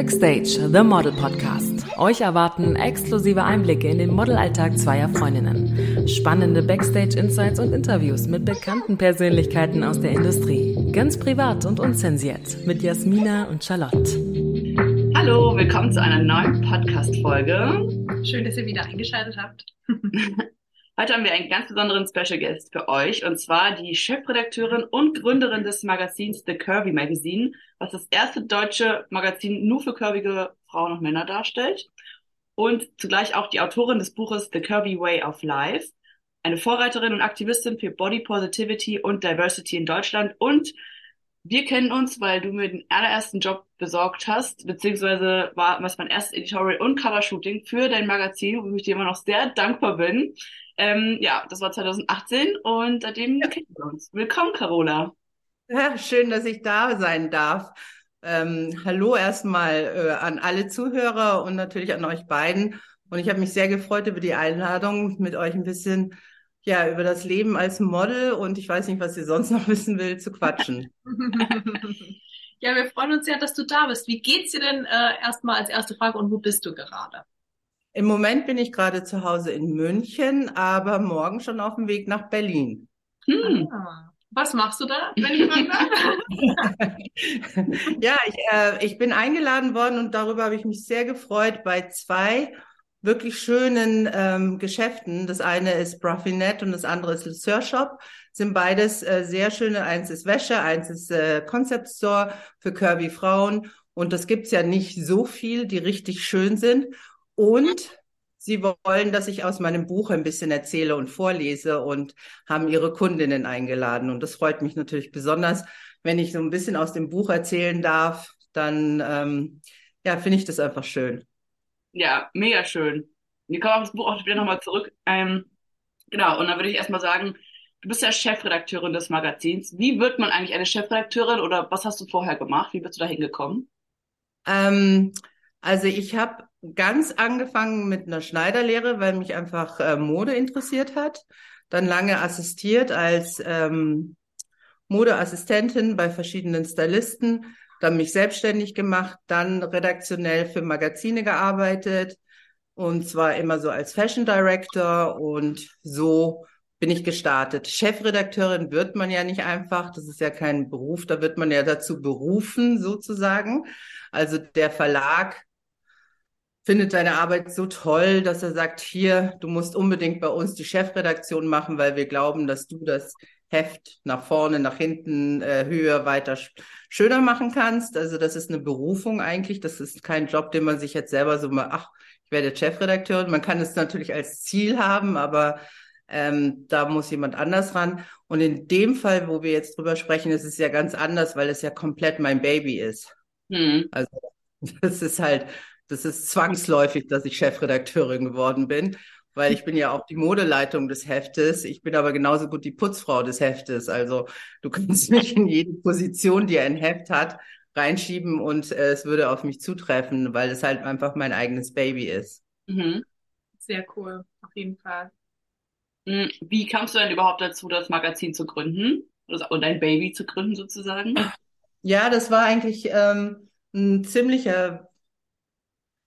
Backstage, The Model Podcast. Euch erwarten exklusive Einblicke in den Modelalltag zweier Freundinnen, spannende Backstage-Insights und Interviews mit bekannten Persönlichkeiten aus der Industrie. Ganz privat und unzensiert mit Jasmina und Charlotte. Hallo, willkommen zu einer neuen Podcast-Folge. Schön, dass ihr wieder eingeschaltet habt. Heute haben wir einen ganz besonderen Special Guest für euch und zwar die Chefredakteurin und Gründerin des Magazins The Curvy Magazine, was das erste deutsche Magazin nur für curvige Frauen und Männer darstellt. Und zugleich auch die Autorin des Buches The Curvy Way of Life, eine Vorreiterin und Aktivistin für Body Positivity und Diversity in Deutschland und wir kennen uns, weil du mir den allerersten Job besorgt hast, beziehungsweise war was mein erstes Editorial und Covershooting für dein Magazin, wo ich dir immer noch sehr dankbar bin. Ähm, ja, das war 2018 und seitdem ja. kennen wir uns. Willkommen, Carola. Ja, schön, dass ich da sein darf. Ähm, hallo erstmal äh, an alle Zuhörer und natürlich an euch beiden. Und ich habe mich sehr gefreut über die Einladung, mit euch ein bisschen ja über das Leben als Model und ich weiß nicht, was ihr sonst noch wissen will, zu quatschen. ja, wir freuen uns sehr, dass du da bist. Wie geht's dir denn äh, erstmal als erste Frage und wo bist du gerade? Im Moment bin ich gerade zu Hause in München, aber morgen schon auf dem Weg nach Berlin. Hm. Ah. Was machst du da, wenn ich fragen darf? ja, ich, äh, ich bin eingeladen worden und darüber habe ich mich sehr gefreut bei zwei wirklich schönen ähm, Geschäften. Das eine ist Bruffinet und das andere ist Le Sir Shop. Sind beides äh, sehr schöne. Eins ist Wäsche, eins ist äh, Concept Store für Kirby Frauen. Und das gibt's ja nicht so viel, die richtig schön sind. Und sie wollen, dass ich aus meinem Buch ein bisschen erzähle und vorlese und haben ihre Kundinnen eingeladen. Und das freut mich natürlich besonders, wenn ich so ein bisschen aus dem Buch erzählen darf, dann ähm, ja, finde ich das einfach schön. Ja, mega schön. Wir kommen auf das Buch auch später nochmal zurück. Ähm, genau, und dann würde ich erstmal sagen, du bist ja Chefredakteurin des Magazins. Wie wird man eigentlich eine Chefredakteurin oder was hast du vorher gemacht? Wie bist du da hingekommen? Ähm, also ich habe ganz angefangen mit einer Schneiderlehre, weil mich einfach äh, Mode interessiert hat. Dann lange assistiert als ähm, Modeassistentin bei verschiedenen Stylisten. Dann mich selbstständig gemacht, dann redaktionell für Magazine gearbeitet und zwar immer so als Fashion Director und so bin ich gestartet. Chefredakteurin wird man ja nicht einfach, das ist ja kein Beruf, da wird man ja dazu berufen sozusagen. Also der Verlag findet deine Arbeit so toll, dass er sagt, hier, du musst unbedingt bei uns die Chefredaktion machen, weil wir glauben, dass du das Heft nach vorne, nach hinten, äh, höher, weiter, schöner machen kannst. Also das ist eine Berufung eigentlich. Das ist kein Job, den man sich jetzt selber so mal, ach, ich werde Chefredakteurin. Man kann es natürlich als Ziel haben, aber ähm, da muss jemand anders ran. Und in dem Fall, wo wir jetzt drüber sprechen, ist es ja ganz anders, weil es ja komplett mein Baby ist. Hm. Also das ist halt das ist zwangsläufig, dass ich Chefredakteurin geworden bin, weil ich bin ja auch die Modeleitung des Heftes. Ich bin aber genauso gut die Putzfrau des Heftes. Also du kannst mich in jede Position, die ein Heft hat, reinschieben und äh, es würde auf mich zutreffen, weil es halt einfach mein eigenes Baby ist. Mhm. Sehr cool, auf jeden Fall. Hm, wie kamst du denn überhaupt dazu, das Magazin zu gründen und ein Baby zu gründen sozusagen? Ja, das war eigentlich ähm, ein ziemlicher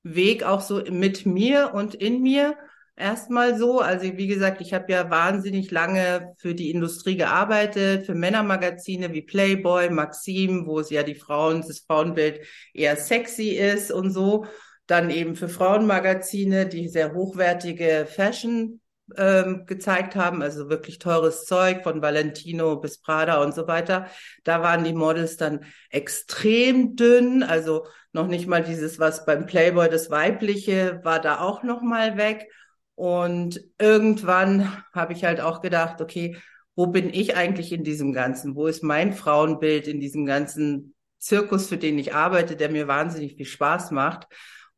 Weg auch so mit mir und in mir erstmal so. Also wie gesagt, ich habe ja wahnsinnig lange für die Industrie gearbeitet, für Männermagazine wie Playboy, Maxim, wo es ja die Frauen, das Frauenbild eher sexy ist und so. Dann eben für Frauenmagazine, die sehr hochwertige Fashion ähm, gezeigt haben, also wirklich teures Zeug von Valentino bis Prada und so weiter. Da waren die Models dann extrem dünn, also noch nicht mal dieses, was beim Playboy das weibliche war da auch noch mal weg. Und irgendwann habe ich halt auch gedacht, okay, wo bin ich eigentlich in diesem Ganzen? Wo ist mein Frauenbild in diesem ganzen Zirkus, für den ich arbeite, der mir wahnsinnig viel Spaß macht?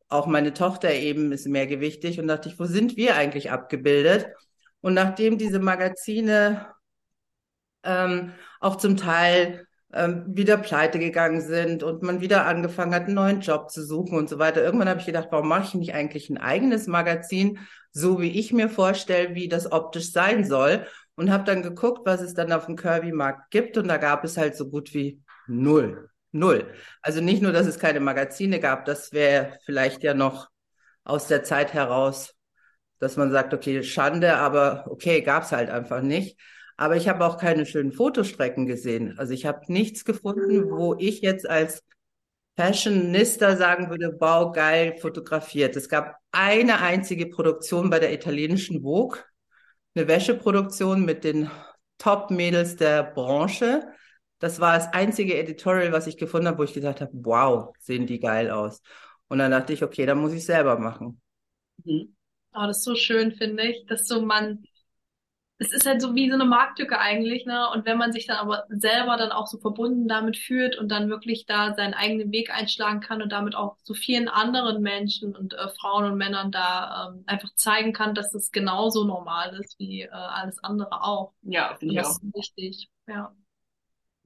Auch meine Tochter eben ist mehrgewichtig und dachte ich, wo sind wir eigentlich abgebildet? Und nachdem diese Magazine ähm, auch zum Teil ähm, wieder pleite gegangen sind und man wieder angefangen hat, einen neuen Job zu suchen und so weiter. Irgendwann habe ich gedacht, warum mache ich nicht eigentlich ein eigenes Magazin, so wie ich mir vorstelle, wie das optisch sein soll. Und habe dann geguckt, was es dann auf dem Kirby-Markt gibt. Und da gab es halt so gut wie null. Null. Also nicht nur, dass es keine Magazine gab, das wäre vielleicht ja noch aus der Zeit heraus, dass man sagt, okay, Schande, aber okay, gab's halt einfach nicht. Aber ich habe auch keine schönen Fotostrecken gesehen. Also ich habe nichts gefunden, wo ich jetzt als Fashionista sagen würde, wow, geil fotografiert. Es gab eine einzige Produktion bei der italienischen Vogue, eine Wäscheproduktion mit den Top-Mädels der Branche. Das war das einzige Editorial, was ich gefunden habe, wo ich gesagt habe, wow, sehen die geil aus. Und dann dachte ich, okay, dann muss ich selber machen. Mhm. Oh, das ist so schön, finde ich, dass so man es ist halt so wie so eine Marktlücke eigentlich, ne? Und wenn man sich dann aber selber dann auch so verbunden damit fühlt und dann wirklich da seinen eigenen Weg einschlagen kann und damit auch so vielen anderen Menschen und äh, Frauen und Männern da ähm, einfach zeigen kann, dass es genauso normal ist wie äh, alles andere auch. Ja, finde ich das auch. ist wichtig. Ja.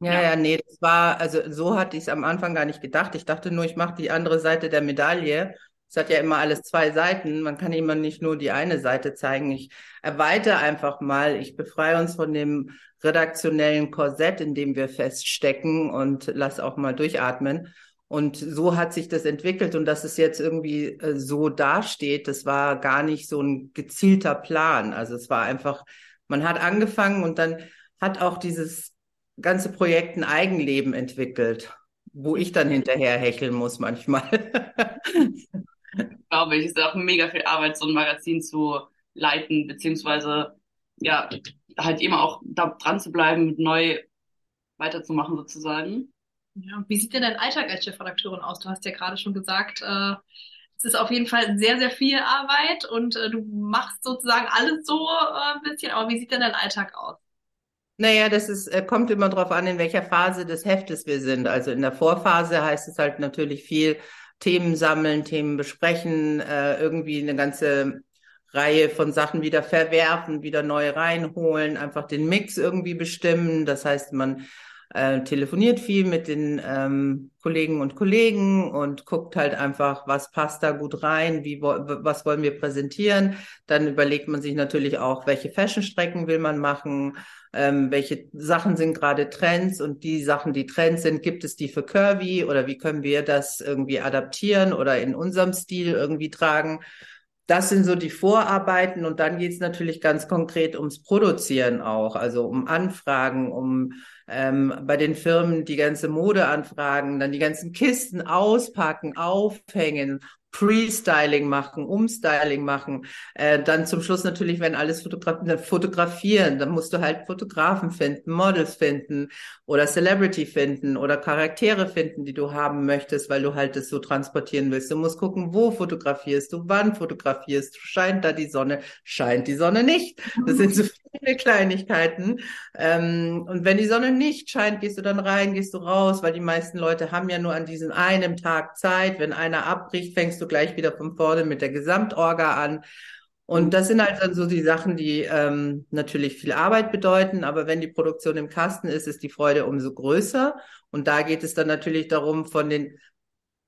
Ja, Ja. ja, nee, das war, also so hatte ich es am Anfang gar nicht gedacht. Ich dachte nur, ich mache die andere Seite der Medaille. Es hat ja immer alles zwei Seiten. Man kann immer nicht nur die eine Seite zeigen. Ich erweitere einfach mal. Ich befreie uns von dem redaktionellen Korsett, in dem wir feststecken und lass auch mal durchatmen. Und so hat sich das entwickelt und dass es jetzt irgendwie äh, so dasteht, das war gar nicht so ein gezielter Plan. Also es war einfach, man hat angefangen und dann hat auch dieses ganze Projekt ein Eigenleben entwickelt, wo ich dann hinterher hecheln muss manchmal. glaube ich. Es ist auch mega viel Arbeit, so ein Magazin zu leiten, beziehungsweise ja, halt immer auch da dran zu bleiben, neu weiterzumachen sozusagen. Ja. Wie sieht denn dein Alltag als Chefredakteurin aus? Du hast ja gerade schon gesagt, äh, es ist auf jeden Fall sehr, sehr viel Arbeit und äh, du machst sozusagen alles so äh, ein bisschen. Aber wie sieht denn dein Alltag aus? Naja, das ist, äh, kommt immer drauf an, in welcher Phase des Heftes wir sind. Also in der Vorphase heißt es halt natürlich viel Themen sammeln, Themen besprechen, äh, irgendwie eine ganze Reihe von Sachen wieder verwerfen, wieder neu reinholen, einfach den Mix irgendwie bestimmen. Das heißt, man äh, telefoniert viel mit den ähm, Kollegen und Kollegen und guckt halt einfach, was passt da gut rein, wie wo, was wollen wir präsentieren. Dann überlegt man sich natürlich auch, welche Fashionstrecken will man machen, ähm, welche Sachen sind gerade Trends und die Sachen, die Trends sind, gibt es die für Curvy oder wie können wir das irgendwie adaptieren oder in unserem Stil irgendwie tragen. Das sind so die Vorarbeiten und dann geht's natürlich ganz konkret ums Produzieren auch, also um Anfragen, um ähm, bei den Firmen die ganze Mode anfragen, dann die ganzen Kisten auspacken, aufhängen, Pre-Styling machen, Umstyling machen, äh, dann zum Schluss natürlich, wenn alles fotogra fotografieren, dann musst du halt Fotografen finden, Models finden oder Celebrity finden oder Charaktere finden, die du haben möchtest, weil du halt das so transportieren willst. Du musst gucken, wo fotografierst du, wann fotografierst du, scheint da die Sonne, scheint die Sonne nicht. Das sind so viele Kleinigkeiten. Ähm, und wenn die Sonne nicht scheint, gehst du dann rein, gehst du raus, weil die meisten Leute haben ja nur an diesem einen Tag Zeit. Wenn einer abbricht, fängst du gleich wieder von vorne mit der Gesamtorga an. Und das sind halt dann so die Sachen, die ähm, natürlich viel Arbeit bedeuten, aber wenn die Produktion im Kasten ist, ist die Freude umso größer. Und da geht es dann natürlich darum, von den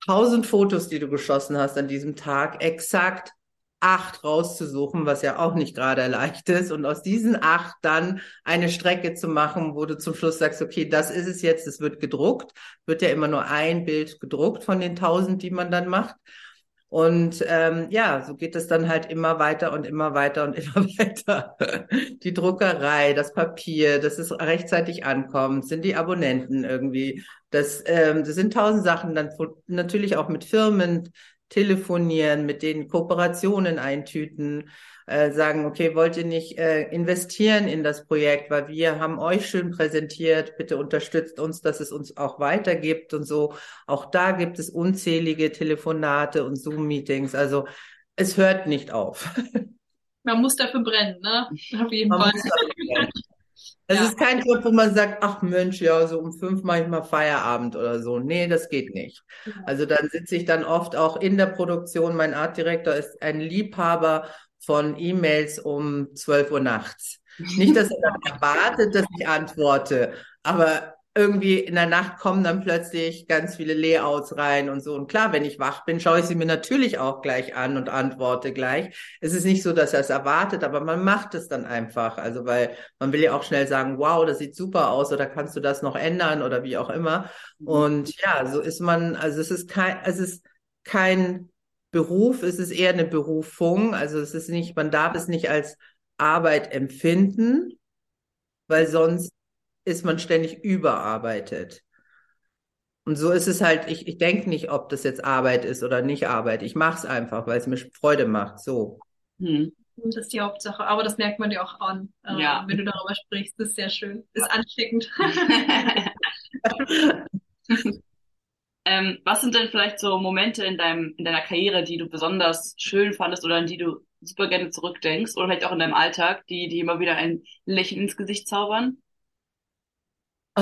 tausend Fotos, die du geschossen hast an diesem Tag, exakt acht rauszusuchen, was ja auch nicht gerade leicht ist. Und aus diesen acht dann eine Strecke zu machen, wo du zum Schluss sagst, okay, das ist es jetzt, es wird gedruckt. Wird ja immer nur ein Bild gedruckt von den tausend, die man dann macht. Und ähm, ja, so geht es dann halt immer weiter und immer weiter und immer weiter. Die Druckerei, das Papier, dass es rechtzeitig ankommt, sind die Abonnenten irgendwie. Das, ähm, das sind tausend Sachen. Dann natürlich auch mit Firmen telefonieren, mit denen Kooperationen eintüten, äh, sagen, okay, wollt ihr nicht äh, investieren in das Projekt, weil wir haben euch schön präsentiert, bitte unterstützt uns, dass es uns auch weitergibt und so. Auch da gibt es unzählige Telefonate und Zoom-Meetings. Also es hört nicht auf. Man muss dafür brennen, ne? Auf jeden Man Fall. Es Ja. ist kein Job, wo man sagt, ach Mensch, ja, so um fünf mache ich mal Feierabend oder so. Nee, das geht nicht. Also dann sitze ich dann oft auch in der Produktion. Mein Artdirektor ist ein Liebhaber von E-Mails um 12 Uhr nachts. Nicht, dass er dann erwartet, dass ich antworte, aber irgendwie in der Nacht kommen dann plötzlich ganz viele Layouts rein und so. Und klar, wenn ich wach bin, schaue ich sie mir natürlich auch gleich an und antworte gleich. Es ist nicht so, dass er es erwartet, aber man macht es dann einfach. Also, weil man will ja auch schnell sagen, wow, das sieht super aus oder kannst du das noch ändern oder wie auch immer. Mhm. Und ja, so ist man, also es ist kein, es ist kein Beruf, es ist eher eine Berufung. Also es ist nicht, man darf es nicht als Arbeit empfinden, weil sonst ist man ständig überarbeitet. Und so ist es halt, ich, ich denke nicht, ob das jetzt Arbeit ist oder nicht Arbeit. Ich mache es einfach, weil es mir Freude macht. So. Hm. Das ist die Hauptsache. Aber das merkt man dir auch an, äh, ja. wenn du darüber sprichst. Das ist sehr schön. Ist ansteckend. ähm, was sind denn vielleicht so Momente in deinem, in deiner Karriere, die du besonders schön fandest oder an die du super gerne zurückdenkst oder vielleicht auch in deinem Alltag, die, die immer wieder ein Lächeln ins Gesicht zaubern?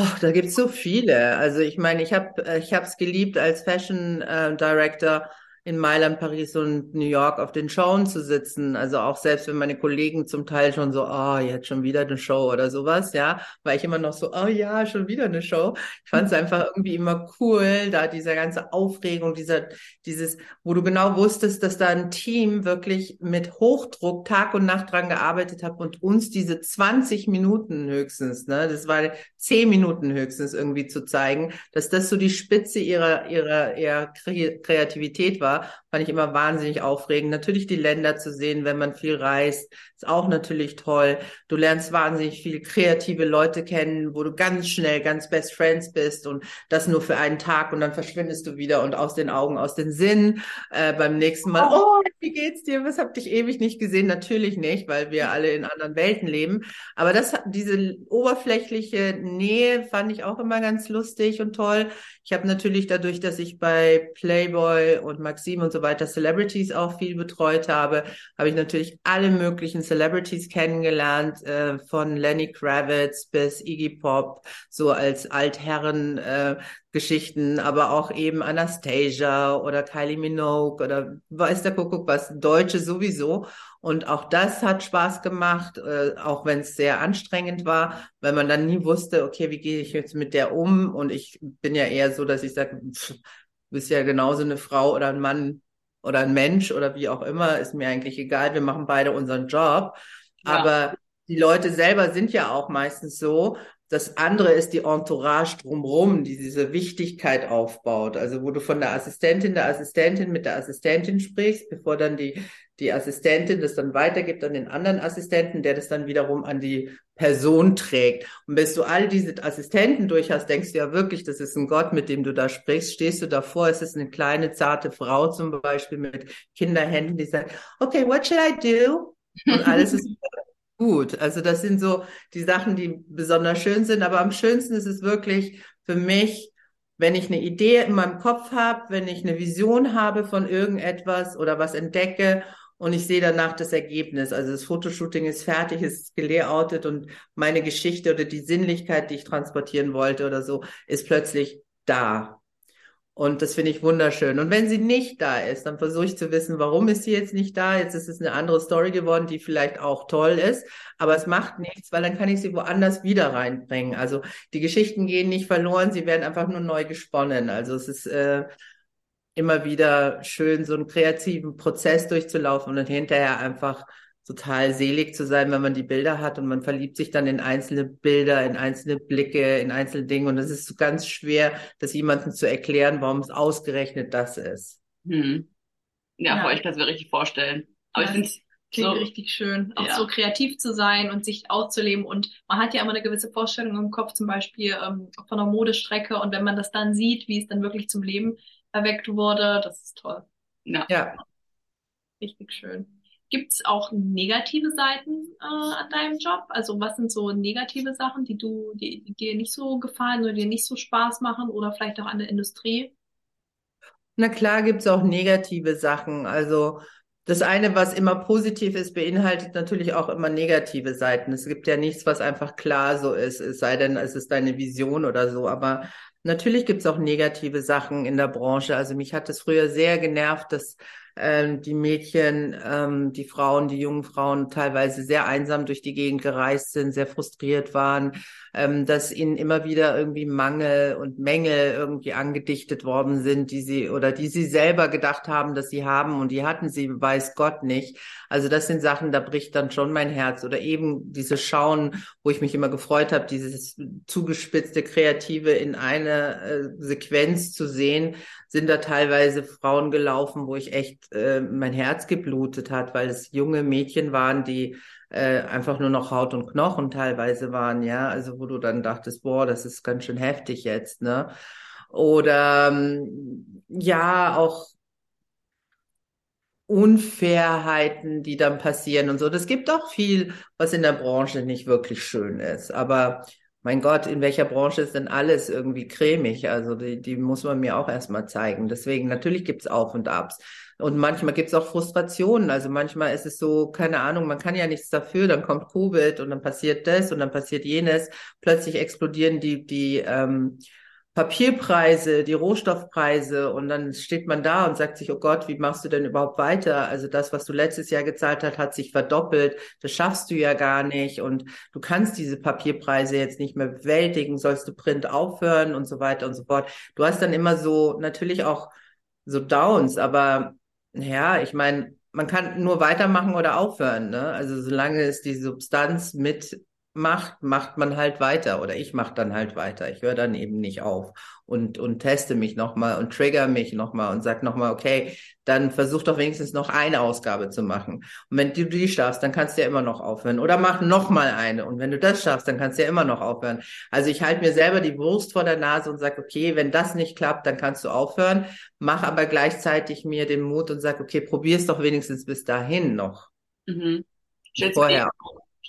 Ach, da gibt's so viele. Also ich meine, ich habe ich habe geliebt als Fashion äh, Director in Mailand, Paris und New York auf den Showen zu sitzen. Also auch selbst wenn meine Kollegen zum Teil schon so, oh, jetzt schon wieder eine Show oder sowas, ja, war ich immer noch so, oh ja, schon wieder eine Show. Ich fand es einfach irgendwie immer cool, da dieser ganze Aufregung, dieser, dieses, wo du genau wusstest, dass da ein Team wirklich mit Hochdruck Tag und Nacht dran gearbeitet hat und uns diese 20 Minuten höchstens, ne, das war 10 Minuten höchstens irgendwie zu zeigen, dass das so die Spitze ihrer, ihrer, ihrer Kreativität war war, fand ich immer wahnsinnig aufregend. Natürlich die Länder zu sehen, wenn man viel reist, ist auch natürlich toll. Du lernst wahnsinnig viele kreative Leute kennen, wo du ganz schnell ganz Best Friends bist und das nur für einen Tag und dann verschwindest du wieder und aus den Augen, aus den Sinn. Äh, beim nächsten Mal, oh, wie geht's dir? Was habt dich ewig nicht gesehen? Natürlich nicht, weil wir alle in anderen Welten leben. Aber das, diese oberflächliche Nähe fand ich auch immer ganz lustig und toll. Ich habe natürlich dadurch, dass ich bei Playboy und Maxim und so weiter Celebrities auch viel betreut habe, habe ich natürlich alle möglichen Celebrities kennengelernt, äh, von Lenny Kravitz bis Iggy Pop, so als Altherren äh, Geschichten, aber auch eben Anastasia oder Kylie Minogue oder weiß der Kuckuck was, Deutsche sowieso. Und auch das hat Spaß gemacht, äh, auch wenn es sehr anstrengend war, weil man dann nie wusste, okay, wie gehe ich jetzt mit der um? Und ich bin ja eher so, dass ich sage, du bist ja genauso eine Frau oder ein Mann oder ein Mensch oder wie auch immer, ist mir eigentlich egal. Wir machen beide unseren Job. Ja. Aber die Leute selber sind ja auch meistens so, das andere ist die Entourage drumherum, die diese Wichtigkeit aufbaut. Also wo du von der Assistentin der Assistentin mit der Assistentin sprichst, bevor dann die, die Assistentin das dann weitergibt an den anderen Assistenten, der das dann wiederum an die Person trägt. Und bis du all diese Assistenten durch hast, denkst du ja wirklich, das ist ein Gott, mit dem du da sprichst. Stehst du davor, es ist eine kleine, zarte Frau zum Beispiel mit Kinderhänden, die sagt, okay, what should I do? Und alles ist gut. Also das sind so die Sachen, die besonders schön sind. Aber am schönsten ist es wirklich für mich, wenn ich eine Idee in meinem Kopf habe, wenn ich eine Vision habe von irgendetwas oder was entdecke und ich sehe danach das Ergebnis. Also das Fotoshooting ist fertig, ist gelayoutet und meine Geschichte oder die Sinnlichkeit, die ich transportieren wollte oder so, ist plötzlich da. Und das finde ich wunderschön. Und wenn sie nicht da ist, dann versuche ich zu wissen, warum ist sie jetzt nicht da? Jetzt ist es eine andere Story geworden, die vielleicht auch toll ist. Aber es macht nichts, weil dann kann ich sie woanders wieder reinbringen. Also die Geschichten gehen nicht verloren, sie werden einfach nur neu gesponnen. Also es ist äh, immer wieder schön, so einen kreativen Prozess durchzulaufen und dann hinterher einfach total selig zu sein, wenn man die Bilder hat und man verliebt sich dann in einzelne Bilder, in einzelne Blicke, in einzelne Dinge und es ist so ganz schwer, das jemandem zu erklären, warum es ausgerechnet das ist. Hm. Ja, ja. ich kann es mir richtig vorstellen. Aber ja. ich finde es Klingt so, richtig schön, auch ja. so kreativ zu sein und sich auszuleben. Und man hat ja immer eine gewisse Vorstellung im Kopf, zum Beispiel ähm, von einer Modestrecke. Und wenn man das dann sieht, wie es dann wirklich zum Leben erweckt wurde, das ist toll. Ja. ja. Richtig schön. Gibt es auch negative Seiten äh, an deinem Job? Also was sind so negative Sachen, die du, die, die dir nicht so gefallen oder dir nicht so Spaß machen oder vielleicht auch an der Industrie? Na klar gibt's auch negative Sachen. Also das eine, was immer positiv ist, beinhaltet natürlich auch immer negative Seiten. Es gibt ja nichts, was einfach klar so ist, es sei denn, es ist deine Vision oder so. Aber natürlich gibt's auch negative Sachen in der Branche. Also mich hat es früher sehr genervt, dass ähm, die Mädchen, ähm, die Frauen, die jungen Frauen teilweise sehr einsam durch die Gegend gereist sind, sehr frustriert waren, ähm, dass ihnen immer wieder irgendwie Mangel und Mängel irgendwie angedichtet worden sind, die sie oder die sie selber gedacht haben, dass sie haben und die hatten sie, weiß Gott nicht. Also das sind Sachen, da bricht dann schon mein Herz oder eben diese Schauen, wo ich mich immer gefreut habe, dieses zugespitzte Kreative in eine äh, Sequenz zu sehen, sind da teilweise Frauen gelaufen, wo ich echt äh, mein Herz geblutet hat, weil es junge Mädchen waren, die äh, einfach nur noch Haut und Knochen teilweise waren, ja, also wo du dann dachtest, boah, das ist ganz schön heftig jetzt, ne? Oder ähm, ja, auch Unfairheiten, die dann passieren und so. Das gibt auch viel, was in der Branche nicht wirklich schön ist. Aber mein Gott, in welcher Branche ist denn alles irgendwie cremig? Also die, die muss man mir auch erstmal zeigen. Deswegen, natürlich gibt's Auf und Abs. Und manchmal gibt's auch Frustrationen. Also manchmal ist es so, keine Ahnung, man kann ja nichts dafür, dann kommt Covid und dann passiert das und dann passiert jenes. Plötzlich explodieren die, die ähm, Papierpreise, die Rohstoffpreise und dann steht man da und sagt sich, oh Gott, wie machst du denn überhaupt weiter? Also das, was du letztes Jahr gezahlt hast, hat sich verdoppelt. Das schaffst du ja gar nicht und du kannst diese Papierpreise jetzt nicht mehr bewältigen. Sollst du Print aufhören und so weiter und so fort. Du hast dann immer so natürlich auch so Downs, aber ja, ich meine, man kann nur weitermachen oder aufhören. Ne? Also solange es die Substanz mit macht, macht man halt weiter oder ich mache dann halt weiter. Ich höre dann eben nicht auf und, und teste mich nochmal und trigger mich nochmal und sag nochmal, okay, dann versuch doch wenigstens noch eine Ausgabe zu machen. Und wenn du die schaffst, dann kannst du ja immer noch aufhören. Oder mach nochmal eine. Und wenn du das schaffst, dann kannst du ja immer noch aufhören. Also ich halte mir selber die Wurst vor der Nase und sag, okay, wenn das nicht klappt, dann kannst du aufhören. Mach aber gleichzeitig mir den Mut und sag, okay, probier's doch wenigstens bis dahin noch. Mhm. Vorher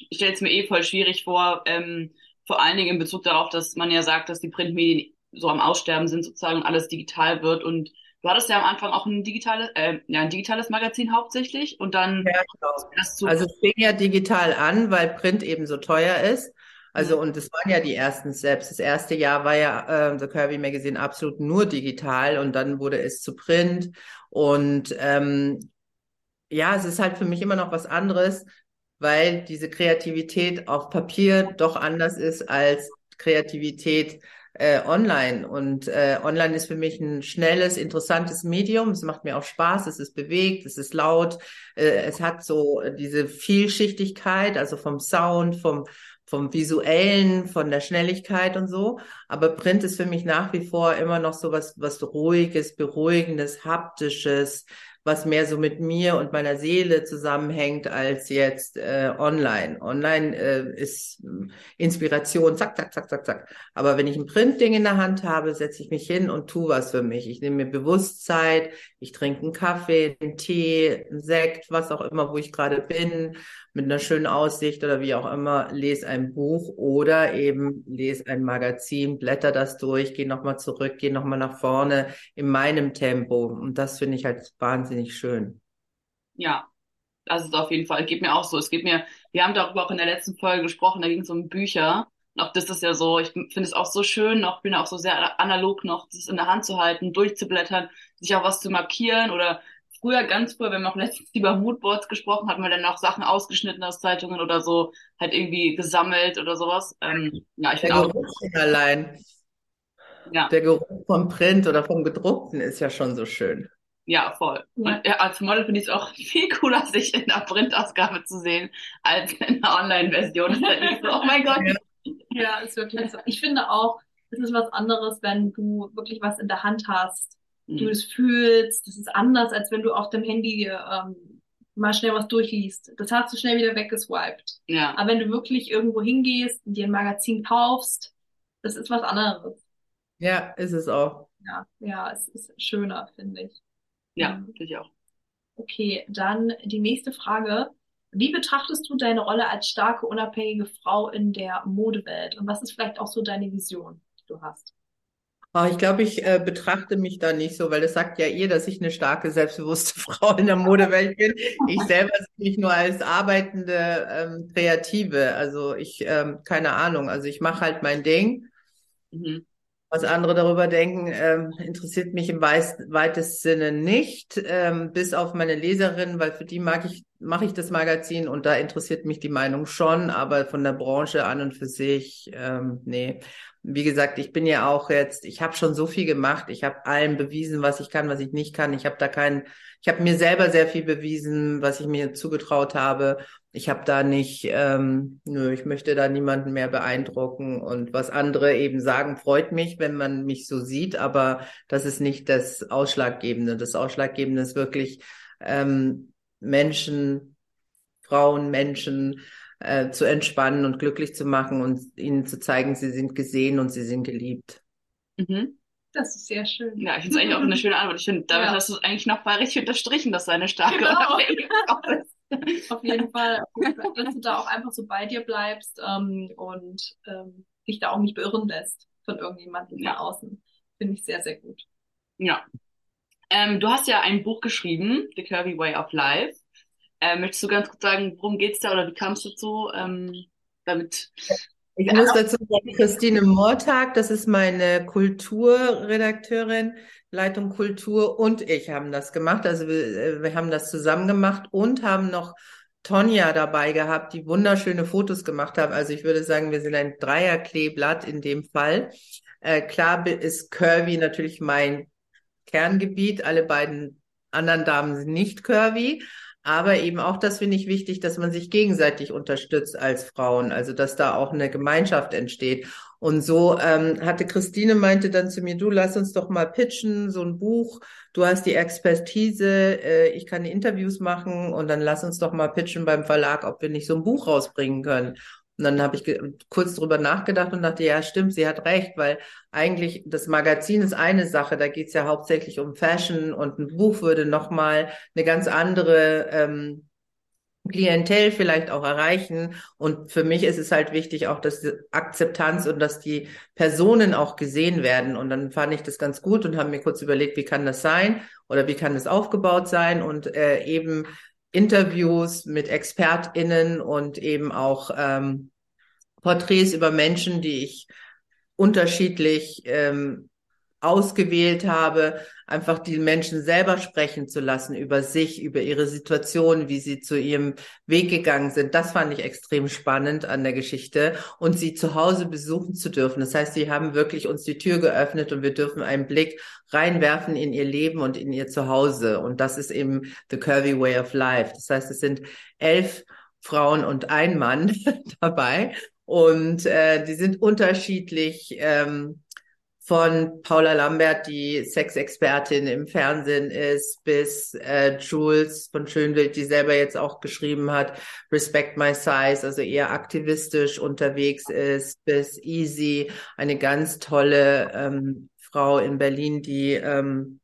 ich stelle es mir eh voll schwierig vor, ähm, vor allen Dingen in Bezug darauf, dass man ja sagt, dass die Printmedien so am Aussterben sind sozusagen und alles digital wird und Du hattest ja am Anfang auch ein digitales, äh, ja, ein digitales Magazin hauptsächlich und dann ja, genau. Also es fing ja digital an, weil Print eben so teuer ist. Also mhm. und das waren ja die ersten Steps. Das erste Jahr war ja äh, The Kirby Magazine absolut nur digital und dann wurde es zu Print und ähm, ja, es ist halt für mich immer noch was anderes, weil diese Kreativität auf Papier doch anders ist als Kreativität äh, online. Und äh, online ist für mich ein schnelles, interessantes Medium. Es macht mir auch Spaß, es ist bewegt, es ist laut, äh, es hat so diese Vielschichtigkeit, also vom Sound, vom vom visuellen, von der Schnelligkeit und so. Aber Print ist für mich nach wie vor immer noch so was, was ruhiges, beruhigendes, haptisches, was mehr so mit mir und meiner Seele zusammenhängt als jetzt äh, online. Online äh, ist Inspiration, zack, zack, zack, zack, zack. Aber wenn ich ein Printding in der Hand habe, setze ich mich hin und tu was für mich. Ich nehme mir Bewusstsein, ich trinke einen Kaffee, einen Tee, einen Sekt, was auch immer, wo ich gerade bin, mit einer schönen Aussicht oder wie auch immer, lese ein Buch oder eben lese ein Magazin, blätter das durch, gehe nochmal zurück, gehe nochmal nach vorne in meinem Tempo. Und das finde ich halt wahnsinnig schön. Ja, das ist auf jeden Fall, geht mir auch so. Es geht mir, wir haben darüber auch in der letzten Folge gesprochen, da ging es um Bücher. Und auch das ist ja so, ich finde es auch so schön, auch bin auch so sehr analog noch, das in der Hand zu halten, durchzublättern, sich auch was zu markieren oder früher, ganz früher, wenn wir auch letztens über Moodboards gesprochen hatten, wir dann auch Sachen ausgeschnitten aus Zeitungen oder so, halt irgendwie gesammelt oder sowas. Ähm, ja, ich Der Geruch auch, allein. Ja. Der Geruch vom Print oder vom gedruckten ist ja schon so schön. Ja, voll. Ja. Und als Model finde ich es auch viel cooler, sich in der Printausgabe zu sehen, als in der Online-Version. so, oh mein Gott. Ja. ja, ist wirklich so. Ich finde auch, es ist was anderes, wenn du wirklich was in der Hand hast du es fühlst. Das ist anders, als wenn du auf dem Handy ähm, mal schnell was durchliest. Das hast du schnell wieder weggeswiped. Ja. Aber wenn du wirklich irgendwo hingehst und dir ein Magazin kaufst, das ist was anderes. Ja, ist es auch. Ja, ja, es ist schöner, finde ich. Ja, mhm. finde ich auch. Okay, dann die nächste Frage. Wie betrachtest du deine Rolle als starke, unabhängige Frau in der Modewelt? Und was ist vielleicht auch so deine Vision, die du hast? Oh, ich glaube, ich äh, betrachte mich da nicht so, weil das sagt ja ihr, dass ich eine starke, selbstbewusste Frau in der Modewelt bin. Ich selber sehe mich nur als arbeitende ähm, Kreative. Also ich, ähm, keine Ahnung, also ich mache halt mein Ding. Mhm. Was andere darüber denken, ähm, interessiert mich im weitesten Sinne nicht, ähm, bis auf meine Leserinnen, weil für die mag ich, mache ich das Magazin und da interessiert mich die Meinung schon, aber von der Branche an und für sich, ähm, nee. Wie gesagt, ich bin ja auch jetzt, ich habe schon so viel gemacht, ich habe allen bewiesen, was ich kann, was ich nicht kann. Ich habe da keinen, ich habe mir selber sehr viel bewiesen, was ich mir zugetraut habe ich habe da nicht, ähm, nö, ich möchte da niemanden mehr beeindrucken und was andere eben sagen, freut mich, wenn man mich so sieht, aber das ist nicht das Ausschlaggebende. Das Ausschlaggebende ist wirklich ähm, Menschen, Frauen, Menschen äh, zu entspannen und glücklich zu machen und ihnen zu zeigen, sie sind gesehen und sie sind geliebt. Mhm. Das ist sehr schön. Ja, ich finde es eigentlich auch eine schöne Antwort. Ich finde, damit ja. hast du eigentlich noch mal richtig unterstrichen, dass du eine starke genau. ist. Auf jeden Fall, dass du da auch einfach so bei dir bleibst ähm, und ähm, dich da auch nicht beirren lässt von irgendjemandem ja. von außen. Finde ich sehr, sehr gut. Ja. Ähm, du hast ja ein Buch geschrieben, The Curvy Way of Life. Äh, möchtest du ganz kurz sagen, worum geht's da oder wie kamst du dazu, ähm, damit ich muss dazu sagen, Christine Mortag, das ist meine Kulturredakteurin, Leitung Kultur und ich haben das gemacht. Also wir, äh, wir haben das zusammen gemacht und haben noch Tonja dabei gehabt, die wunderschöne Fotos gemacht haben. Also ich würde sagen, wir sind ein Dreierkleeblatt in dem Fall. Äh, klar ist Curvy natürlich mein Kerngebiet. Alle beiden anderen Damen sind nicht Curvy. Aber eben auch das finde ich wichtig, dass man sich gegenseitig unterstützt als Frauen, also dass da auch eine Gemeinschaft entsteht. Und so ähm, hatte Christine meinte dann zu mir, du lass uns doch mal pitchen, so ein Buch. Du hast die Expertise, äh, ich kann Interviews machen und dann lass uns doch mal pitchen beim Verlag, ob wir nicht so ein Buch rausbringen können. Und dann habe ich kurz drüber nachgedacht und dachte, ja, stimmt, sie hat recht, weil eigentlich das Magazin ist eine Sache, da geht es ja hauptsächlich um Fashion und ein Buch würde nochmal eine ganz andere ähm, Klientel vielleicht auch erreichen. Und für mich ist es halt wichtig auch, dass die Akzeptanz und dass die Personen auch gesehen werden. Und dann fand ich das ganz gut und habe mir kurz überlegt, wie kann das sein oder wie kann das aufgebaut sein und äh, eben Interviews mit ExpertInnen und eben auch ähm, Porträts über Menschen, die ich unterschiedlich ähm, ausgewählt habe, einfach die Menschen selber sprechen zu lassen über sich, über ihre Situation, wie sie zu ihrem Weg gegangen sind. Das fand ich extrem spannend an der Geschichte und sie zu Hause besuchen zu dürfen. Das heißt, sie haben wirklich uns die Tür geöffnet und wir dürfen einen Blick reinwerfen in ihr Leben und in ihr Zuhause. Und das ist eben the curvy way of life. Das heißt, es sind elf Frauen und ein Mann dabei. Und äh, die sind unterschiedlich ähm, von Paula Lambert, die Sexexpertin im Fernsehen ist, bis äh, Jules von Schönwild, die selber jetzt auch geschrieben hat, Respect My Size, also eher aktivistisch unterwegs ist, bis Easy, eine ganz tolle ähm, Frau in Berlin, die ähm,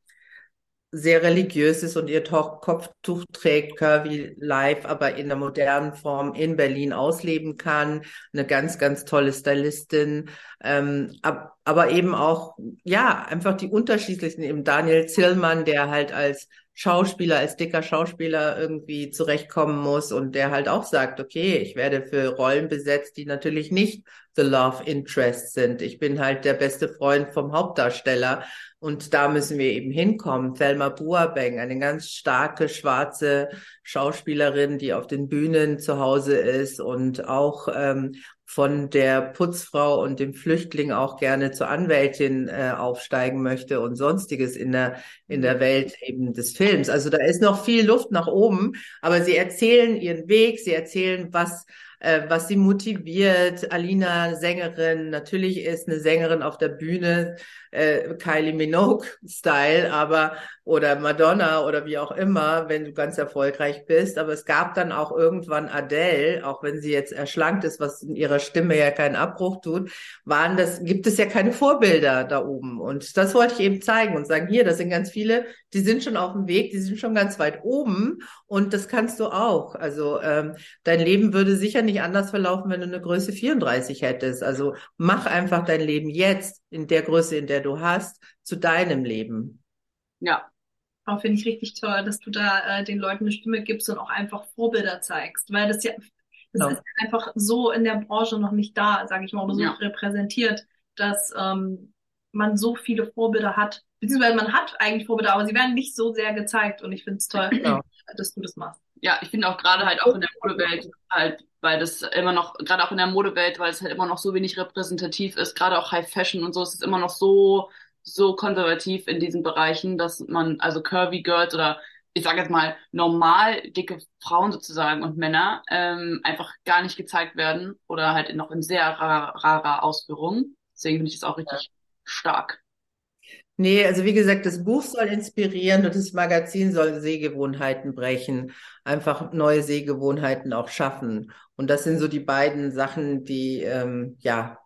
sehr religiös ist und ihr Kopftuch trägt, Curvy Life, aber in der modernen Form in Berlin ausleben kann. Eine ganz, ganz tolle Stylistin. Ähm, ab, aber eben auch, ja, einfach die unterschiedlichsten, eben Daniel Zillmann, der halt als Schauspieler, als dicker Schauspieler irgendwie zurechtkommen muss und der halt auch sagt, okay, ich werde für Rollen besetzt, die natürlich nicht the love interest sind. Ich bin halt der beste Freund vom Hauptdarsteller und da müssen wir eben hinkommen. Thelma Buabeng, eine ganz starke schwarze Schauspielerin, die auf den Bühnen zu Hause ist und auch ähm, von der Putzfrau und dem Flüchtling auch gerne zur Anwältin äh, aufsteigen möchte und sonstiges in der in der Welt eben des Films. Also da ist noch viel Luft nach oben, aber sie erzählen ihren Weg, sie erzählen, was äh, was sie motiviert. Alina Sängerin, natürlich ist eine Sängerin auf der Bühne, äh, Kylie Minogue-Style, aber oder Madonna oder wie auch immer, wenn du ganz erfolgreich bist. Aber es gab dann auch irgendwann Adele, auch wenn sie jetzt erschlankt ist, was in ihrer Stimme ja keinen Abbruch tut, waren das, gibt es ja keine Vorbilder da oben. Und das wollte ich eben zeigen und sagen, hier, das sind ganz viele, die sind schon auf dem Weg, die sind schon ganz weit oben und das kannst du auch. Also ähm, dein Leben würde sicher nicht anders verlaufen, wenn du eine Größe 34 hättest. Also mach einfach dein Leben jetzt in der Größe, in der du hast, zu deinem Leben. Ja. Auch finde ich richtig toll, dass du da äh, den Leuten eine Stimme gibst und auch einfach Vorbilder zeigst, weil das ja, das ja. ist einfach so in der Branche noch nicht da, sage ich mal, oder so ja. repräsentiert, dass ähm, man so viele Vorbilder hat. Beziehungsweise man hat eigentlich Vorbilder, aber sie werden nicht so sehr gezeigt und ich finde es toll, Genau. dass du das machst. Ja, ich finde auch gerade halt auch in der Modewelt halt, weil das immer noch, gerade auch in der Modewelt, weil es halt immer noch so wenig repräsentativ ist, gerade auch High Fashion und so, es ist immer noch so, so konservativ in diesen Bereichen, dass man, also Curvy Girls oder ich sage jetzt mal normal dicke Frauen sozusagen und Männer ähm, einfach gar nicht gezeigt werden oder halt noch in sehr rarer, rarer Ausführung. Deswegen finde ich das auch richtig stark. Nee, also wie gesagt, das Buch soll inspirieren und das Magazin soll Sehgewohnheiten brechen, einfach neue Sehgewohnheiten auch schaffen. Und das sind so die beiden Sachen, die, ähm, ja,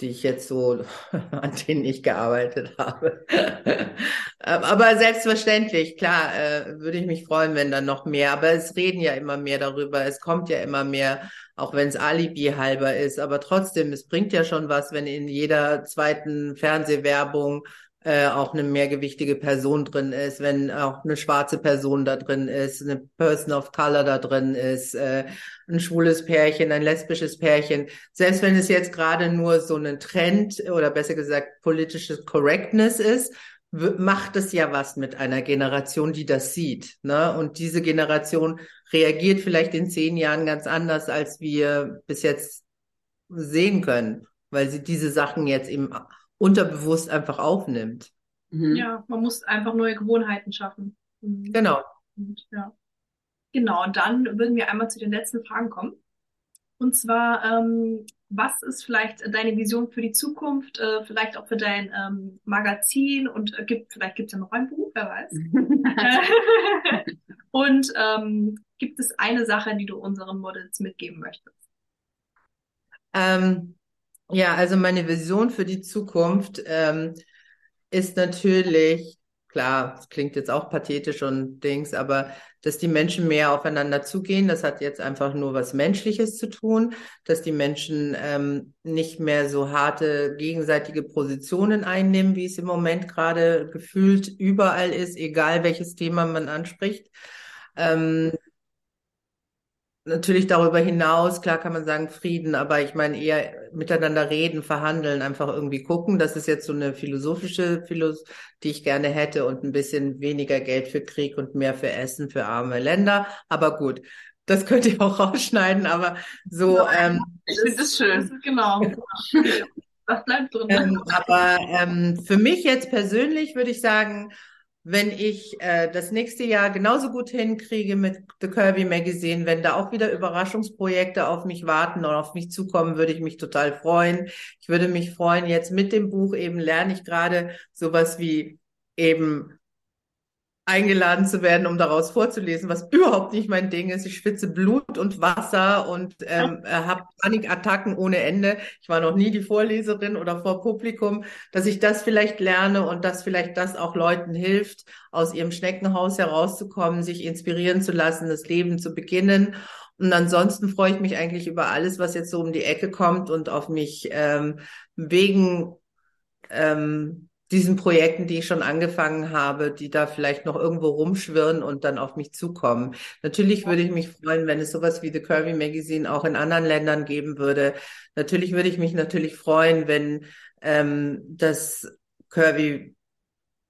die ich jetzt so, an denen ich gearbeitet habe. Aber selbstverständlich, klar, äh, würde ich mich freuen, wenn dann noch mehr, aber es reden ja immer mehr darüber, es kommt ja immer mehr, auch wenn es Alibi halber ist, aber trotzdem, es bringt ja schon was, wenn in jeder zweiten Fernsehwerbung äh, auch eine mehrgewichtige Person drin ist, wenn auch eine schwarze Person da drin ist, eine Person of Color da drin ist, äh, ein schwules Pärchen, ein lesbisches Pärchen. Selbst wenn es jetzt gerade nur so ein Trend oder besser gesagt politisches Correctness ist, macht es ja was mit einer Generation, die das sieht. Ne? Und diese Generation reagiert vielleicht in zehn Jahren ganz anders, als wir bis jetzt sehen können, weil sie diese Sachen jetzt eben unterbewusst einfach aufnimmt. Mhm. Ja, man muss einfach neue Gewohnheiten schaffen. Mhm. Genau. Und, ja. Genau, und dann würden wir einmal zu den letzten Fragen kommen. Und zwar, ähm, was ist vielleicht deine Vision für die Zukunft, äh, vielleicht auch für dein ähm, Magazin und äh, gibt, vielleicht gibt es ja noch ein Buch, wer weiß. und ähm, gibt es eine Sache, die du unseren Models mitgeben möchtest? Ähm, ja, also meine Vision für die Zukunft ähm, ist natürlich, klar, klingt jetzt auch pathetisch und Dings, aber dass die Menschen mehr aufeinander zugehen, das hat jetzt einfach nur was Menschliches zu tun, dass die Menschen ähm, nicht mehr so harte gegenseitige Positionen einnehmen, wie es im Moment gerade gefühlt überall ist, egal welches Thema man anspricht. Ähm, natürlich darüber hinaus, klar kann man sagen Frieden, aber ich meine eher miteinander reden, verhandeln, einfach irgendwie gucken. Das ist jetzt so eine philosophische Philos, die ich gerne hätte und ein bisschen weniger Geld für Krieg und mehr für Essen für arme Länder. Aber gut, das könnt ihr auch rausschneiden, aber so. Ähm, ich finde das schön. Genau. Was bleibt drin? Ähm, aber ähm, für mich jetzt persönlich würde ich sagen, wenn ich äh, das nächste Jahr genauso gut hinkriege mit The Kirby Magazine, wenn da auch wieder Überraschungsprojekte auf mich warten und auf mich zukommen, würde ich mich total freuen. Ich würde mich freuen, jetzt mit dem Buch eben lerne ich gerade sowas wie eben eingeladen zu werden, um daraus vorzulesen, was überhaupt nicht mein Ding ist. Ich schwitze Blut und Wasser und ähm, äh, habe Panikattacken ohne Ende. Ich war noch nie die Vorleserin oder vor Publikum, dass ich das vielleicht lerne und dass vielleicht das auch Leuten hilft, aus ihrem Schneckenhaus herauszukommen, sich inspirieren zu lassen, das Leben zu beginnen. Und ansonsten freue ich mich eigentlich über alles, was jetzt so um die Ecke kommt und auf mich ähm, wegen ähm, diesen Projekten, die ich schon angefangen habe, die da vielleicht noch irgendwo rumschwirren und dann auf mich zukommen. Natürlich würde ich mich freuen, wenn es sowas wie The Curvy Magazine auch in anderen Ländern geben würde. Natürlich würde ich mich natürlich freuen, wenn ähm, das Curvy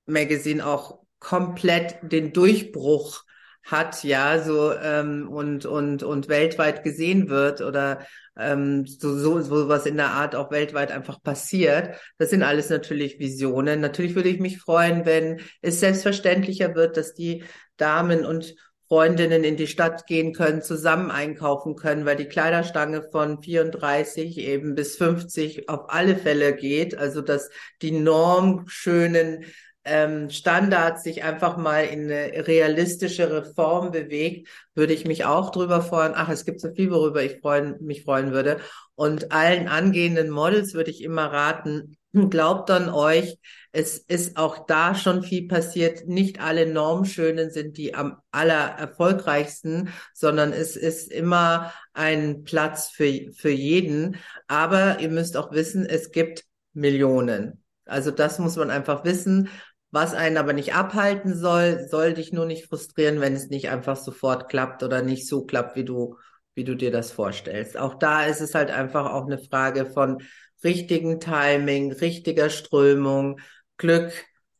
Magazine auch komplett den Durchbruch hat, ja, so ähm, und und und weltweit gesehen wird oder ähm, so, so, so was in der Art auch weltweit einfach passiert. Das sind alles natürlich Visionen. Natürlich würde ich mich freuen, wenn es selbstverständlicher wird, dass die Damen und Freundinnen in die Stadt gehen können, zusammen einkaufen können, weil die Kleiderstange von 34 eben bis 50 auf alle Fälle geht. Also dass die normschönen ähm, Standards sich einfach mal in eine realistischere Form bewegt, würde ich mich auch drüber freuen. Ach, es gibt so viel, worüber ich freuen, mich freuen würde. Und allen angehenden Models würde ich immer raten, glaubt an euch. Es ist auch da schon viel passiert. Nicht alle Normschönen sind die am aller erfolgreichsten, sondern es ist immer ein Platz für, für jeden. Aber ihr müsst auch wissen, es gibt Millionen. Also das muss man einfach wissen. Was einen aber nicht abhalten soll, soll dich nur nicht frustrieren, wenn es nicht einfach sofort klappt oder nicht so klappt, wie du, wie du dir das vorstellst. Auch da ist es halt einfach auch eine Frage von richtigen Timing, richtiger Strömung, Glück.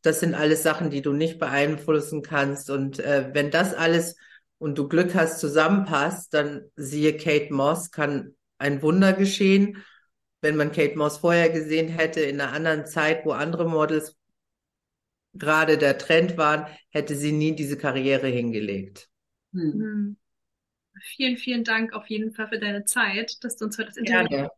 Das sind alles Sachen, die du nicht beeinflussen kannst. Und äh, wenn das alles und du Glück hast, zusammenpasst, dann siehe Kate Moss, kann ein Wunder geschehen. Wenn man Kate Moss vorher gesehen hätte, in einer anderen Zeit, wo andere Models gerade der Trend waren, hätte sie nie diese Karriere hingelegt. Hm. hm. Vielen, vielen Dank auf jeden Fall für deine Zeit, dass du uns heute das Interview Gerne.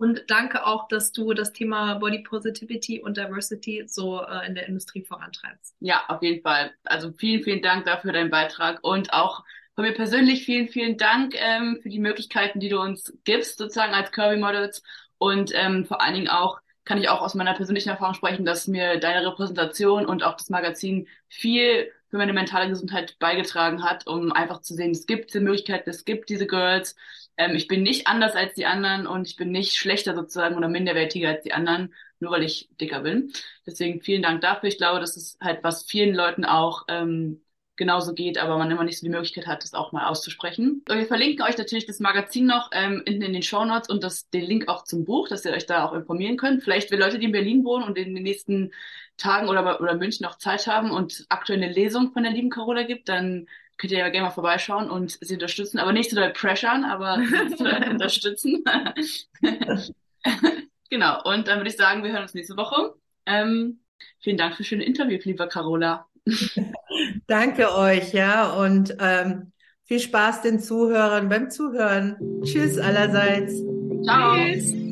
Und danke auch, dass du das Thema Body Positivity und Diversity so äh, in der Industrie vorantreibst. Ja, auf jeden Fall. Also vielen, vielen Dank dafür deinen Beitrag und auch von mir persönlich vielen, vielen Dank ähm, für die Möglichkeiten, die du uns gibst, sozusagen als Kirby Models und ähm, vor allen Dingen auch kann ich auch aus meiner persönlichen Erfahrung sprechen, dass mir deine Repräsentation und auch das Magazin viel für meine mentale Gesundheit beigetragen hat, um einfach zu sehen, es gibt diese Möglichkeiten, es gibt diese Girls. Ähm, ich bin nicht anders als die anderen und ich bin nicht schlechter sozusagen oder minderwertiger als die anderen, nur weil ich dicker bin. Deswegen vielen Dank dafür. Ich glaube, das ist halt, was vielen Leuten auch ähm, genauso geht, aber man immer nicht so die Möglichkeit hat, das auch mal auszusprechen. Und wir verlinken euch natürlich das Magazin noch ähm, hinten in den Show Notes und das, den Link auch zum Buch, dass ihr euch da auch informieren könnt. Vielleicht, wenn Leute, die in Berlin wohnen und in den nächsten Tagen oder, oder München noch Zeit haben und aktuell eine Lesung von der lieben Carola gibt, dann könnt ihr ja gerne mal vorbeischauen und sie unterstützen, aber nicht so doll pressure, aber unterstützen. genau, und dann würde ich sagen, wir hören uns nächste Woche. Ähm, vielen Dank für schöne Interview, liebe Carola. Danke euch, ja, und ähm, viel Spaß den Zuhörern beim Zuhören. Tschüss allerseits. Ciao. Tschüss.